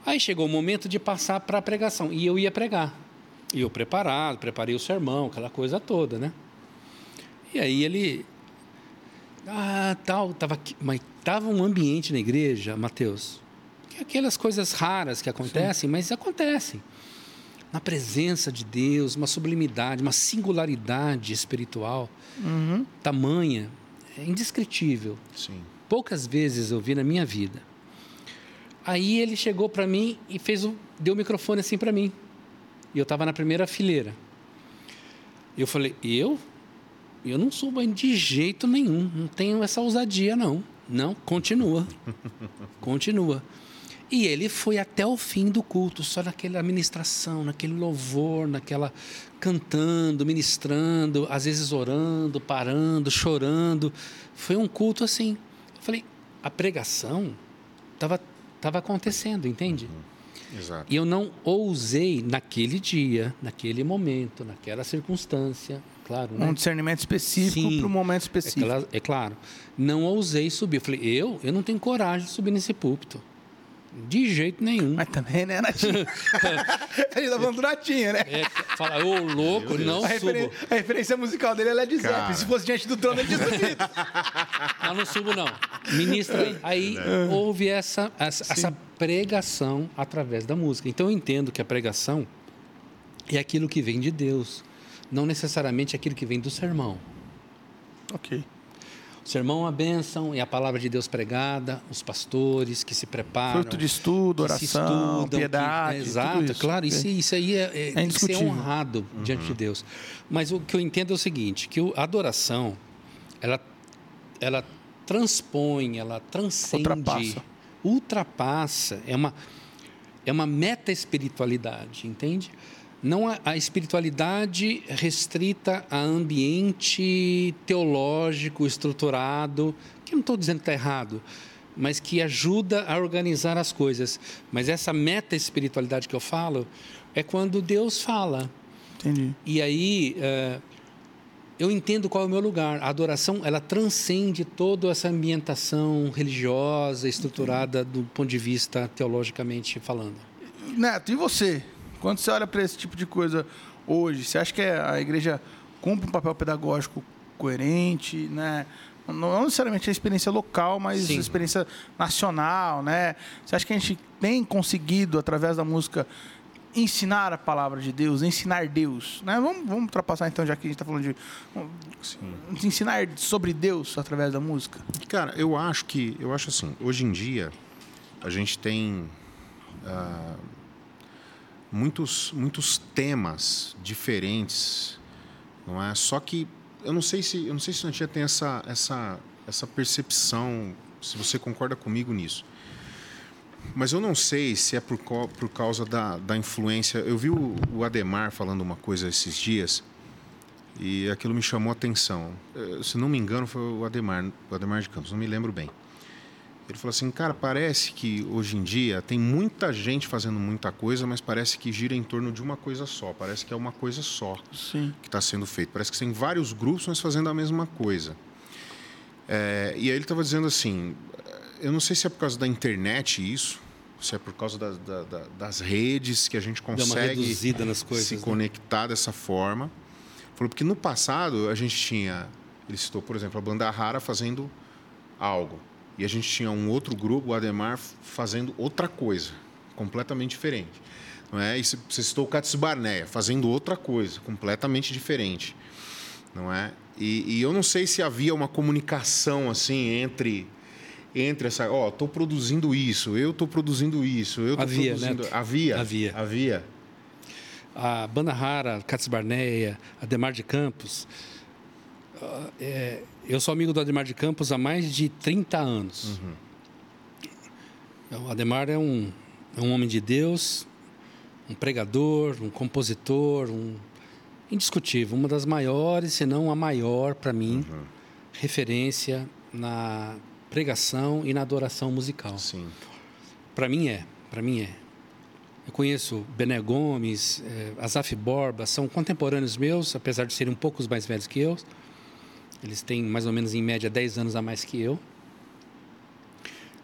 Aí chegou o momento de passar para a pregação. E eu ia pregar. E eu preparado, preparei o sermão, aquela coisa toda, né? E aí ele. Ah, tal, tava aqui, mas tava um ambiente na igreja, Mateus, é aquelas coisas raras que acontecem, mas acontecem. Na presença de Deus, uma sublimidade, uma singularidade espiritual Uhum. tamanha, é indescritível Sim. poucas vezes eu vi na minha vida. Aí ele chegou para mim e fez o, deu o microfone assim para mim. E eu estava na primeira fileira. Eu falei: "Eu? Eu não sou bem de jeito nenhum, não tenho essa ousadia não. Não, continua. [LAUGHS] continua. E ele foi até o fim do culto, só naquela ministração, naquele louvor, naquela cantando, ministrando, às vezes orando, parando, chorando. Foi um culto assim. Eu falei, a pregação estava tava acontecendo, entende? Exato. E eu não ousei naquele dia, naquele momento, naquela circunstância, claro, né? Um discernimento específico para um momento É, específico. cla- é claro. Não ousei subir. Eu falei, eu? Eu não tenho coragem de subir nesse púlpito. De jeito nenhum. Mas também, né, Natinho? [LAUGHS] Ele tá falando do Natinho, né? É, fala, ô louco, não A, referen- subo. a referência musical dele é Led Zeppelin. Se fosse diante do trono, ele tinha subido. [LAUGHS] Não, não subo, não. Ministra aí. Aí houve essa, essa, essa pregação através da música. Então eu entendo que a pregação é aquilo que vem de Deus, não necessariamente aquilo que vem do sermão. ok. O sermão é uma bênção, é a palavra de Deus pregada, os pastores que se preparam. Fruto de estudo, que oração, estudam, que- piedade. é, tudo exato, claro, isso, isso aí é, é, tem que ser honrado diante de Deus. Mas o que eu entendo é o seguinte, que a adoração, ela, ela transpõe, ela transcende, Ultrapassa. ultrapassa, é uma, é uma meta-espiritualidade, entende? Não a, a espiritualidade restrita a ambiente teológico estruturado, que não estou dizendo que está errado, mas que ajuda a organizar as coisas. Mas essa meta espiritualidade que eu falo é quando Deus fala. Entendi. E aí eh, eu entendo qual é o meu lugar. A adoração ela transcende toda essa ambientação religiosa estruturada do ponto de vista teologicamente falando. Neto, e você? Quando você olha para esse tipo de coisa hoje, você acha que a igreja cumpre um papel pedagógico coerente, né? Não necessariamente a experiência local, mas Sim. a experiência nacional, né? Você acha que a gente tem conseguido, através da música, ensinar a palavra de Deus, ensinar Deus, né? Vamos, vamos ultrapassar então, já que a gente está falando de Sim. ensinar sobre Deus através da música. Cara, eu acho que, eu acho assim, hoje em dia a gente tem ah, muitos, muitos temas diferentes, não é? Só que eu não sei se, eu não sei se a gente tem essa, essa, essa percepção, se você concorda comigo nisso. Mas eu não sei se é por, por causa da, da influência. Eu vi o, o Ademar falando uma coisa esses dias e aquilo me chamou a atenção. Eh, Se não me engano, foi o Ademar, o Ademar de Campos, não me lembro bem. Ele falou assim, cara, parece que hoje em dia tem muita gente fazendo muita coisa, mas parece que gira em torno de uma coisa só. Parece que é uma coisa só Sim. que está sendo feito. Parece que tem vários grupos, mas fazendo a mesma coisa. É, e aí ele estava dizendo assim, eu não sei se é por causa da internet isso, se é por causa da- da- da- das redes que a gente consegue coisas. se né? conectar dessa forma. Falou porque no passado a gente tinha, ele citou, por exemplo, a banda Rara fazendo algo. E a gente tinha um outro grupo, o Ademar, fazendo outra coisa, completamente diferente. Não é? E você citou o Cates Barneia, fazendo outra coisa, completamente diferente. Não é? E, e eu não sei se havia uma comunicação assim entre entre essa, ó, tô produzindo isso, eu tô produzindo isso, eu tô Havia, produzindo, Neto. havia, Havia. havia. a Banda Rara, Cats Barneia, Ademar de Campos. Ah, é, eu sou amigo do Ademar de Campos há mais de 30 anos. O Ademar é um, é um homem de Deus, um pregador, um compositor, um indiscutível, uma das maiores, se não a maior para mim, referência na pregação e na adoração musical. Sim. Para mim é, para mim é. Eu conheço Bené Gomes, eh, Azaf Borba, são contemporâneos meus, apesar de serem um pouco mais velhos que eu. Eles têm mais ou menos em média 10 anos a mais que eu.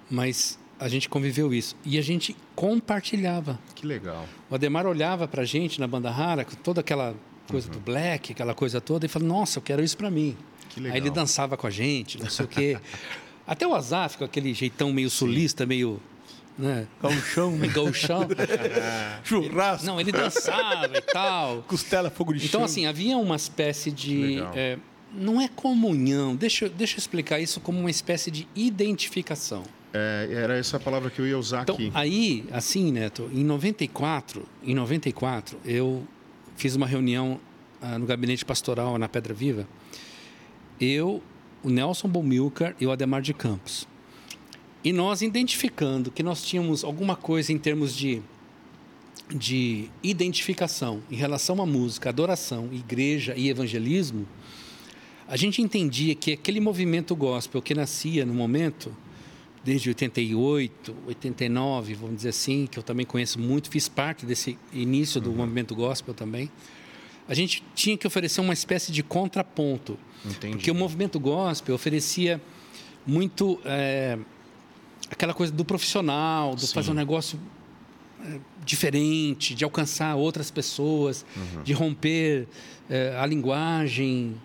Mas a gente conviveu isso e a gente compartilhava. Que legal. O Ademar olhava para a gente na banda rara, com toda aquela coisa do black, aquela coisa toda, e falava: Nossa, eu quero isso para mim. Que legal. Aí ele dançava com a gente, não sei o quê. [LAUGHS] Até o Azaf, com aquele jeitão meio sulista, meio. Né? Gauchão, né? [LAUGHS] Gauchão. [LAUGHS] churrasco, Não, ele dançava e tal. costela, fogo de Então, chão. assim, havia uma espécie de. Legal. é, não é comunhão, deixa, eu- deixa eu explicar isso como uma espécie de identificação. É, era essa palavra que eu ia usar Então, aqui. aí, assim, Neto, em 94, em 94, eu fiz uma reunião ah, no gabinete pastoral na Pedra Viva. Eu, o Nelson Bomilcar e o Ademar de Campos. E nós identificando que nós tínhamos alguma coisa em termos de de identificação em relação à música, adoração, igreja e evangelismo, a gente entendia que aquele movimento gospel que nascia no momento, desde 88, 89, vamos dizer assim, que eu também conheço muito, fiz parte desse início do movimento gospel também, a gente tinha que oferecer uma espécie de contraponto. Entendi. Porque o movimento gospel oferecia muito é, aquela coisa do profissional, do Sim. fazer um negócio é, diferente, de alcançar outras pessoas, de romper é, a linguagem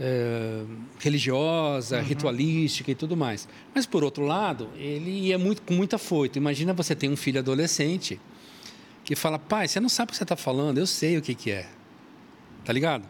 é, religiosa, ritualística e tudo mais. Mas, por outro lado, ele ia muito, com muita foito. Imagina você tem um filho adolescente que fala, pai, você não sabe o que você está falando, eu sei o que, que é. Tá ligado?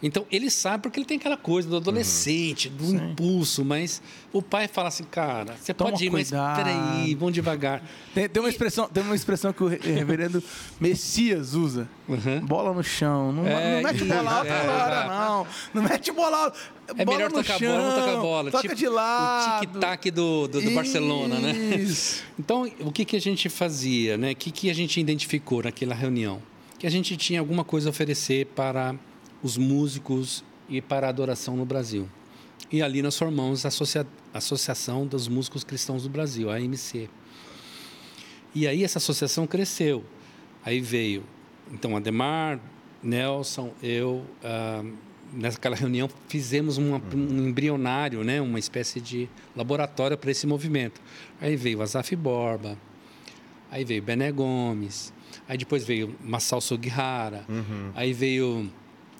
Então, ele sabe porque ele tem aquela coisa do adolescente, do impulso, mas o pai fala assim, cara, você Toma pode ir, mas cuidado. peraí, vamos devagar. Tem, tem uma expressão, tem uma expressão que o re- reverendo Messias usa. Uhum. Bola no chão. Não, É, não mete bola alta é, agora, exato. não. Não mete bola alta. É bola melhor no tocar a chão, bola, vamos tocar a bola. Toca Tipo, de lado. O tic-tac do, do, do Barcelona, né? [LAUGHS] Então, o que, que a gente fazia, né? O que, que a gente identificou naquela reunião? que a gente tinha alguma coisa a oferecer para os músicos e para a adoração no Brasil. E ali nós formamos a Associa Associação dos Músicos Cristãos do Brasil, a AMC. E aí essa associação cresceu. Aí veio, então, Ademar, Nelson, eu, ah, naquela reunião fizemos uma, um embrionário, né, uma espécie de laboratório para esse movimento. Aí veio Azaf Borba, aí veio Bené Gomes, aí depois veio Massal Sugihara, Uhum. aí veio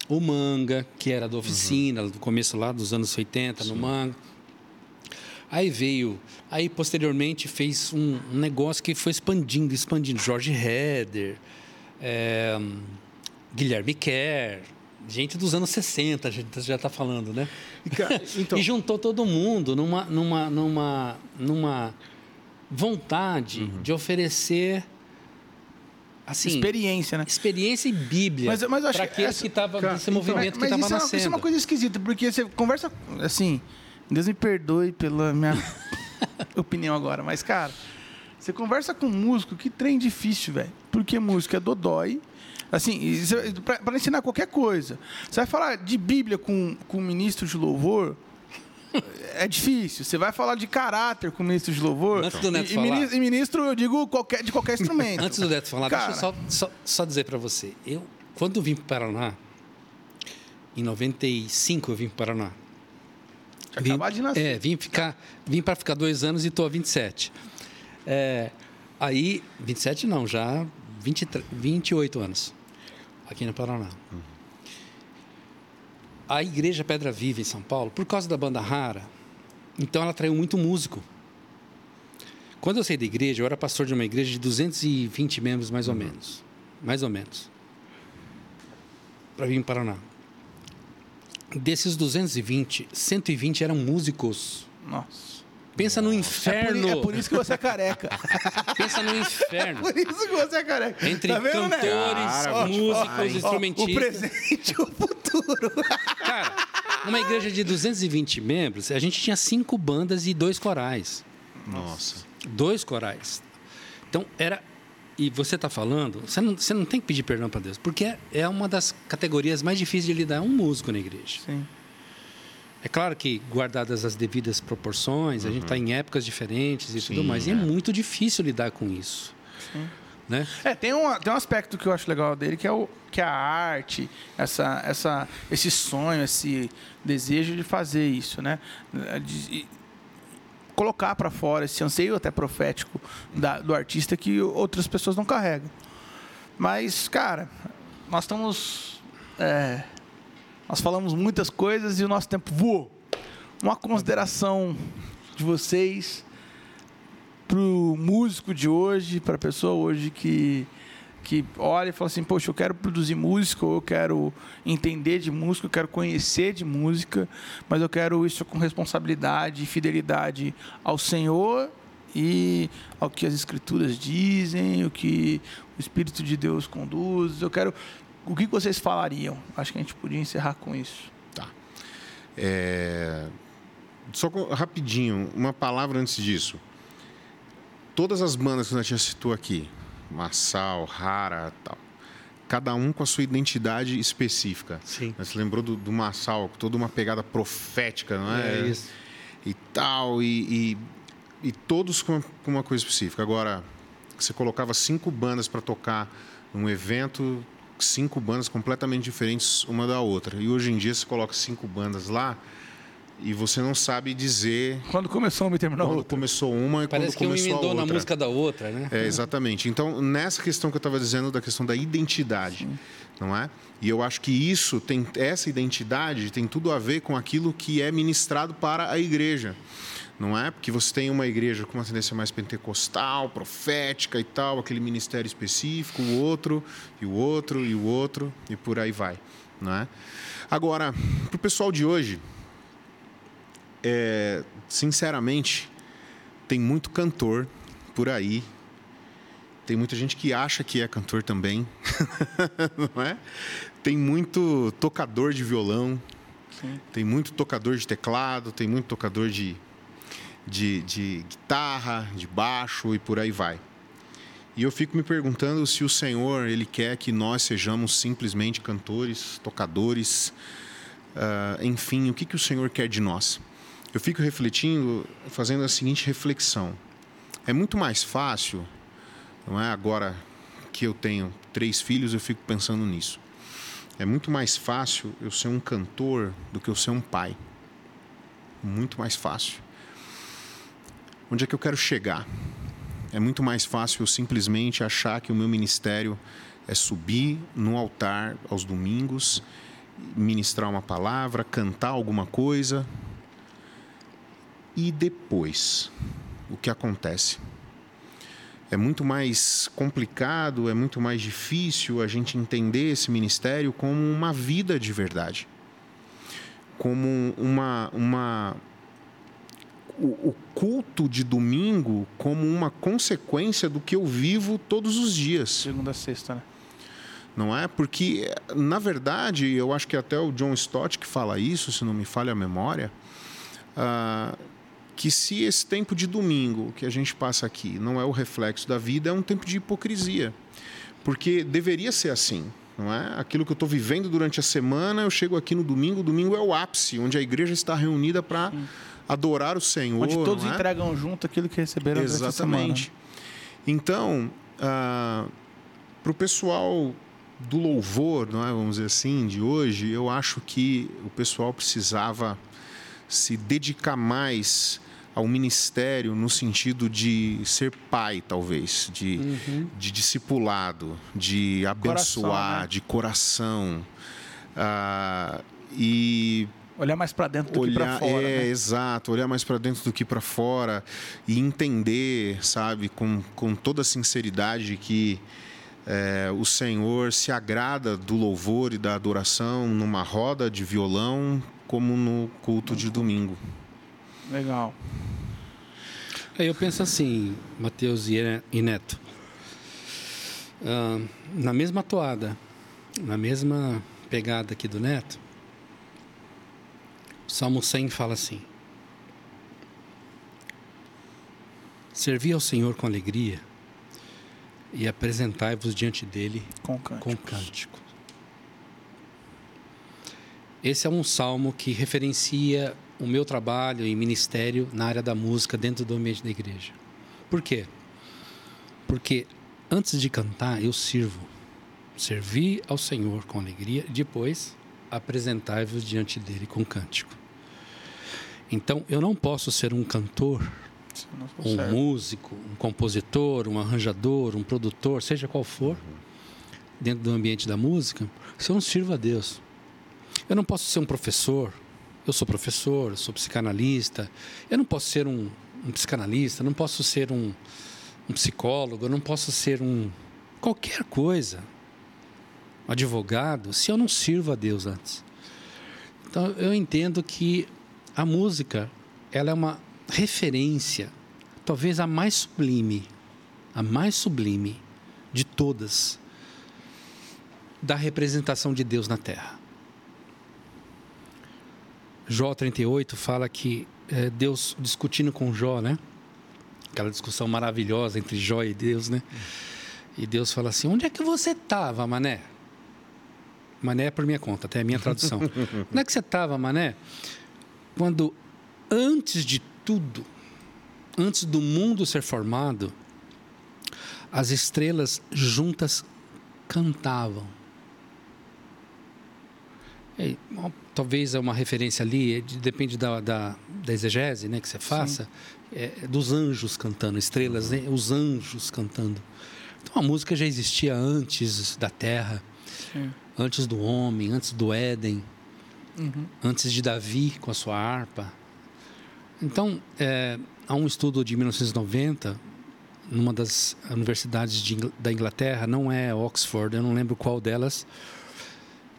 o Manga, que era da oficina, do começo lá dos anos 80, no Manga. Aí veio, aí posteriormente fez um, negócio que foi expandindo, expandindo. Jorge Heder, é, Guilherme Kerr, gente dos anos 60, a gente já está falando, né? E, [LAUGHS] então, E juntou todo mundo numa, numa, numa, numa vontade Uhum. de oferecer assim, Experiência, né? experiência e Bíblia Mas- mas eu acho para que aqueles essa- que estavam cara, nesse então, movimento Mas que estava isso, é uma, nascendo. isso é uma coisa esquisita, porque você conversa assim. Deus me perdoe pela minha [LAUGHS] opinião agora, mas, cara, você conversa com um músico, que trem difícil, velho. Porque música é dodói. Assim, pra ensinar qualquer coisa. Você vai falar de Bíblia com, com um ministro de louvor. É difícil. Você vai falar de caráter com o ministro de louvor. Antes do Neto e, falar. ministro, e ministro, eu digo qualquer, de qualquer instrumento. [LAUGHS] Antes do Neto falar, Cara, deixa eu só, só, só dizer para você. Eu, quando vim para o Paraná, em 95 eu vim para o Paraná. Tinha Vim, acabado de nascer. é, vim, ficar, vim para ficar dois anos e estou a 27. É, aí, 27 não, já 23, 28 anos aqui no Paraná. A igreja Pedra Viva em São Paulo, por causa da banda rara, então ela atraiu muito músico. Quando eu saí da igreja, eu era pastor de uma igreja de 220 membros, mais ou menos. Mais ou menos. Para vir o Paraná. Desses 220, 120 eram músicos. Nossa. Pensa no É por, inferno. é por isso que você é careca. [LAUGHS] Pensa no inferno. por isso que você é careca. Entre Tá vendo, né? cantores, Cara, vou te músicos, hein? Ó, instrumentistas. o presente e o futuro. [LAUGHS] Cara, numa igreja de 220 membros, a gente tinha cinco bandas e dois corais. nossa. Dois corais. Então, era. E você está falando, você não, você não tem que pedir perdão para Deus, porque é, é uma das categorias mais difíceis de lidar um músico na igreja. Sim. É claro que, guardadas as devidas proporções, a gente está em épocas diferentes e tudo Sim, mais, e é é. muito difícil lidar com isso. Né? É, tem um, tem um aspecto que eu acho legal dele, que é, o, que é a arte, essa, essa, esse sonho, esse desejo de fazer isso, né? De- e colocar para fora esse anseio até profético da- do artista que outras pessoas não carregam. Mas, cara, nós estamos. é, nós falamos muitas coisas e o nosso tempo voou. Uma consideração de vocês pro músico de hoje, para a pessoa hoje que que olha e fala assim, poxa, eu quero produzir música, ou eu quero entender de música, eu quero conhecer de música, mas eu quero isso com responsabilidade e fidelidade ao Senhor e ao que as escrituras dizem, o que o Espírito de Deus conduz. Eu quero o que vocês falariam? Acho que a gente podia encerrar com isso. Tá. É, Só rapidinho, uma palavra antes disso. Todas as bandas que a gente citou aqui, Massal, Rara, tal, cada um com a sua identidade específica. Sim. Você lembrou do, do Massal, toda uma pegada profética, não é? É isso. E tal, e, e, e todos com, com uma coisa específica. Agora, você colocava cinco bandas para tocar num evento, cinco bandas completamente diferentes uma da outra. E hoje em dia você coloca cinco bandas lá e você não sabe dizer Quando começou uma e terminou quando outra. começou uma e Parece quando que um começou a emendou outra. na música da outra, né? É, exatamente. Então, nessa questão que eu estava dizendo da questão da identidade, não é? E eu acho que isso tem essa identidade tem tudo a ver com aquilo que é ministrado para a igreja, não é? Porque você tem uma igreja com uma tendência mais pentecostal, profética e tal, aquele ministério específico, o outro e o outro e o outro e por aí vai, não é? Agora, para o pessoal de hoje, é, sinceramente, tem muito cantor por aí. Tem muita gente que acha que é cantor também, [LAUGHS] não é? Tem muito tocador de violão, tem muito tocador de teclado, tem muito tocador de, de, de guitarra, de baixo e por aí vai. E eu fico me perguntando se o Senhor ele quer que nós sejamos simplesmente cantores, tocadores, uh, enfim, o que, que o Senhor quer de nós? Eu fico refletindo, fazendo a seguinte reflexão: é muito mais fácil, não é? Agora que eu tenho três filhos, eu fico pensando nisso. É muito mais fácil eu ser um cantor do que eu ser um pai. Muito mais fácil. Onde é que eu quero chegar? É muito mais fácil eu simplesmente achar que o meu ministério é subir no altar aos domingos, ministrar uma palavra, cantar alguma coisa. E depois, o que acontece? É muito mais complicado, é muito mais difícil a gente entender esse ministério como uma vida de verdade. Como uma, uma o, o, culto de domingo como uma consequência do que eu vivo todos os dias. Segunda a sexta, né? Não é? Porque, na verdade, eu acho que até o John Stott que fala isso, se não me falha a memória, uh, que se esse tempo de domingo que a gente passa aqui não é o reflexo da vida, é um tempo de hipocrisia. Porque deveria ser assim. Não é? Aquilo que eu estou vivendo durante a semana, eu chego aqui no domingo, o domingo é o ápice, onde a igreja está reunida para adorar o Senhor. Onde todos é? entregam junto aquilo que receberam Exatamente. Então, ah, para o pessoal do louvor, não é? vamos dizer assim, de hoje, eu acho que o pessoal precisava se dedicar mais ao ministério no sentido de ser pai, talvez, de, uhum. de discipulado, de abençoar, coração, né? de coração. Ah, e Olhar mais para dentro do olhar, que para fora. É, né? exato. Olhar mais para dentro do que para fora e entender, sabe, com, com toda a sinceridade que é, o Senhor se agrada do louvor e da adoração numa roda de violão como no culto de domingo. Legal. Aí eu penso assim, Mateus e Neto. Uh, na mesma toada, na mesma pegada aqui do Neto, Salmo 100 fala assim: Servi ao Senhor com alegria e apresentai-vos diante dele com cânticos. com cântico. Esse é um salmo que referencia o meu trabalho e ministério na área da música dentro do ambiente da igreja. Por quê? Porque antes de cantar, eu sirvo. Servi ao Senhor com alegria, depois apresentai-vos diante dele com cântico. Então, eu não posso ser um cantor, um músico, um compositor, um arranjador, um produtor, seja qual for, dentro do ambiente da música, se eu não sirvo a Deus. Eu não posso ser um professor, eu sou professor, eu sou psicanalista, eu não posso ser um, um psicanalista, não posso ser um, um psicólogo, eu não posso ser um qualquer coisa, advogado, se eu não sirvo a Deus antes. Então eu entendo que a música, ela é uma referência, talvez a mais sublime, a mais sublime de todas, da representação de Deus na Terra. Jó 38 fala que é, Deus discutindo com Jó, né? Aquela discussão maravilhosa entre Jó e Deus, né? E Deus fala assim: onde é que você estava, mané? Mané é por minha conta, até a minha tradução. [LAUGHS] onde é que você estava, mané? Quando antes de tudo, antes do mundo ser formado, as estrelas juntas cantavam. E, talvez é uma referência ali, depende da, da, da exegese né, que você faça, é, dos anjos cantando, estrelas, né, os anjos cantando. Então a música já existia antes da terra, Sim. Antes do homem, antes do Éden uhum. antes de Davi com a sua harpa. Então, é, há um estudo de 1990, numa das universidades de, da Inglaterra, não é Oxford, eu não lembro qual delas,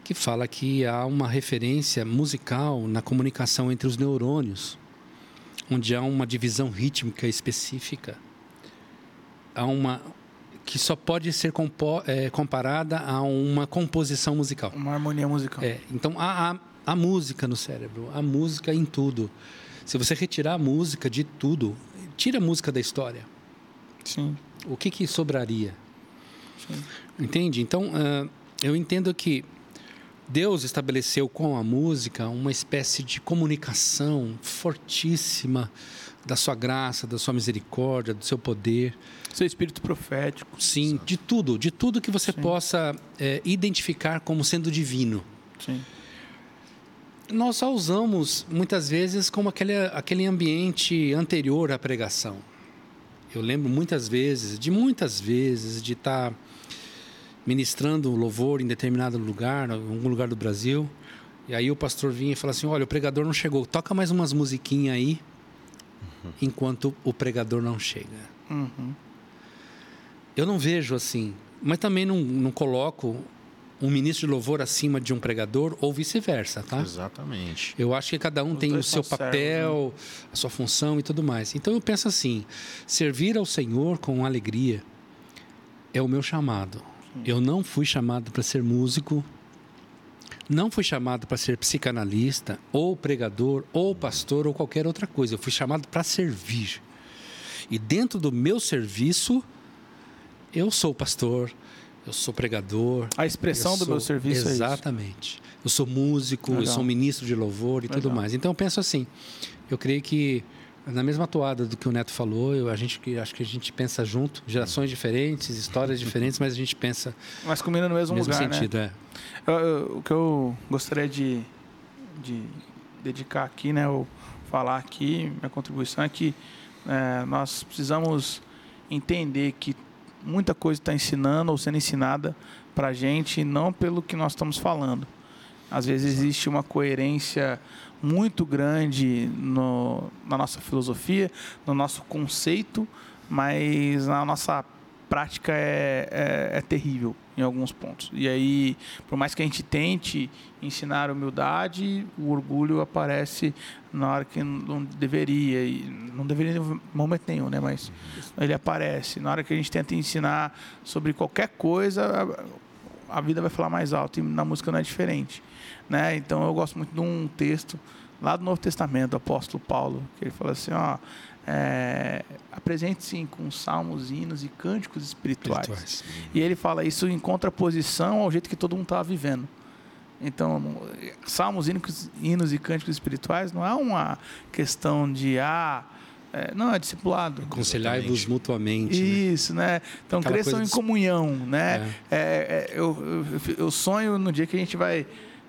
que fala que há uma referência musical na comunicação entre os neurônios, onde há uma divisão rítmica específica. Há uma que só pode ser compo, é, comparada a uma composição musical. Uma harmonia musical. É, então há, há a música no cérebro, a música em tudo. Se você retirar a música de tudo, tira a música da história. Sim. O que, que sobraria? Entende? Então, uh, eu entendo que Deus estabeleceu com a música uma espécie de comunicação fortíssima da sua graça, da sua misericórdia, do seu poder. Seu espírito profético. Sim, de tudo, de tudo que você Sim. possa é, identificar como sendo divino. Sim. Nós só usamos muitas vezes como aquele, aquele ambiente anterior à pregação. Eu lembro muitas vezes, de muitas vezes, de estar ministrando louvor em determinado lugar, em algum lugar do Brasil. E aí o pastor vinha e falava assim: Olha, o pregador não chegou, toca mais umas musiquinhas aí, uhum. enquanto o pregador não chega. Uhum. Eu não vejo assim, mas também não, não coloco um ministro de louvor acima de um pregador ou vice-versa, tá? Exatamente. Eu acho que cada um Os tem o seu papel, né? a sua função e tudo mais. Então eu penso assim: servir ao Senhor com alegria é o meu chamado. Sim. Eu não fui chamado para ser músico, não fui chamado para ser psicanalista, ou pregador, ou pastor, ou qualquer outra coisa. Eu fui chamado para servir. E dentro do meu serviço, eu sou pastor, eu sou pregador. A expressão do sou, meu serviço exatamente. é Exatamente. Eu sou músico, Legal. eu sou ministro de louvor e Legal. tudo mais. Então eu penso assim, eu creio que na mesma toada do que o Neto falou, eu, a gente, acho que a gente pensa junto, gerações diferentes, histórias diferentes, mas a gente pensa. Mas combina no mesmo, mesmo lugar, sentido, né? é. Eu, eu, o que eu gostaria de, de dedicar aqui, né, ou falar aqui, minha contribuição é que é, nós precisamos entender que muita coisa está ensinando ou sendo ensinada para a gente, não pelo que nós estamos falando. Às vezes existe uma coerência muito grande no, na nossa filosofia, no nosso conceito, mas na nossa prática é, é, é, terrível em alguns pontos. E aí, por mais que a gente tente ensinar humildade, o orgulho aparece na hora que não deveria, e não deveria em momento nenhum, né? Mas ele aparece. Na hora que a gente tenta ensinar sobre qualquer coisa, a, vida vai falar mais alto, e na música não é diferente. Né? Então eu gosto muito de um texto lá do Novo Testamento, do apóstolo Paulo, que ele fala assim, ó, é, apresente-se com salmos, hinos e cânticos espirituais. espirituais. E ele fala isso em contraposição ao jeito que todo mundo estava vivendo. Então, salmos, hinos, hinos e cânticos espirituais não é uma questão de ah, é, não, é discipulado. Aconselhai-vos mutuamente. Né? Isso, né? né? Então, Aquela cresçam em communhão, né? É. É, é eu, eu, eu sonho no dia que a gente vai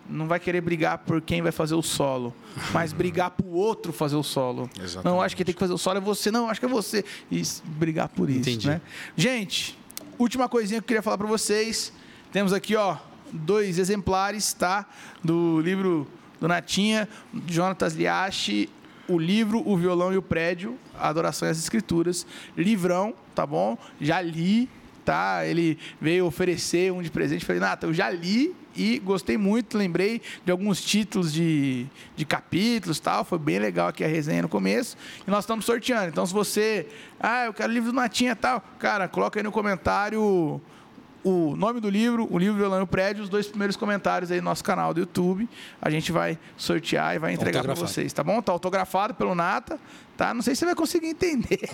não vai querer brigar por quem vai fazer o solo, [LAUGHS] mas brigar para o outro fazer o solo. Exatamente. Não, acho que tem que fazer o solo é você, não, acho que é você. E brigar por isso, Entendi. né? Gente, última coisinha que eu queria falar para vocês. Temos aqui, ó, dois exemplares, tá? Do livro do Natinha, Jonatas Liache, o livro, o violão e o prédio, Adoração e as Escrituras. Livrão, tá bom? Já li, tá? Ele veio oferecer um de presente. Falei, Nata, eu já li e gostei muito. Lembrei de alguns títulos de, de capítulos tal. Foi bem legal aqui a resenha no começo. E nós estamos sorteando. Então, se você. Ah, eu quero livro do Natinha tal. Cara, coloca aí no comentário o nome do livro, o livro Violão e o Prédio, os dois primeiros comentários aí no nosso canal do YouTube. A gente vai sortear e vai entregar para vocês, tá bom? Tá autografado pelo Nata, tá? Não sei se você vai conseguir entender [LAUGHS]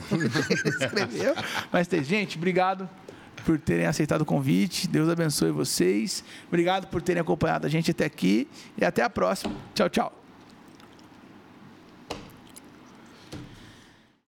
escreveu, mas tem. Gente, obrigado por terem aceitado o convite. Deus abençoe vocês. Obrigado por terem acompanhado a gente até aqui. E até a próxima. Tchau, tchau.